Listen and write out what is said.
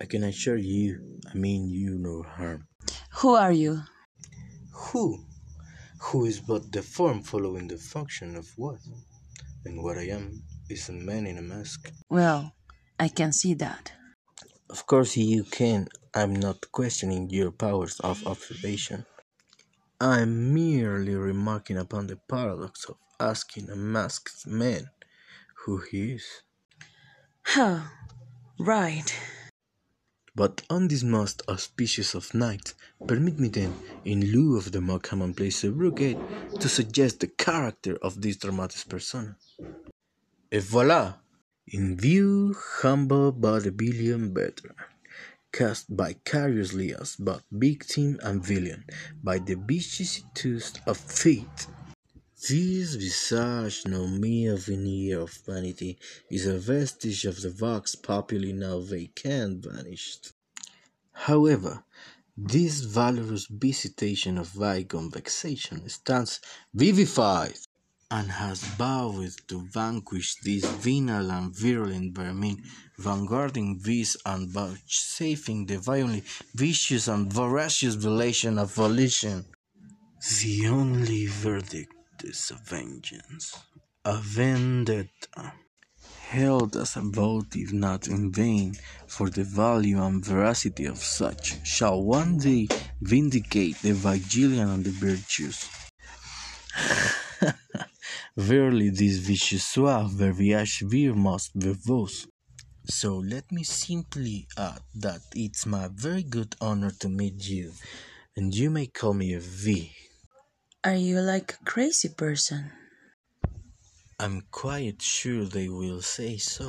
I can assure you, I mean you no harm. Who are you? Who? Who is but the form following the function of what? And what I am is a man in a mask. Well, I can see that. Of course you can. I'm not questioning your powers of observation. I'm merely remarking upon the paradox of asking a masked man who he is. Huh, right. But on this most auspicious of nights, permit me then, in lieu of the more commonplace sobriquet, to suggest the character of this dramatis persona. Et voila! In view, humble vaudevillian veteran, cast vicariously as both victim and villain by the vicissitudes of fate. This visage, no mere veneer of vanity, is a vestige of the vox populi now vacant vanished. However, this valorous visitation of bygone vexation stands vivified, and has vowed to vanquish this venal and virulent vermin, vanguarding vice and vouchsafing the violently vicious and voracious violation of volition. The only verdict is a vengeance, a vendetta, held as a votive not in vain, for the value and veracity of such shall one day vindicate the Vigilian and the virtuous. Verily, this vicious suave verbiage vir most verbose. So let me simply add that it's my very good honor to meet you, and you may call me a V. Are you like a crazy person? I'm quite sure they will say so.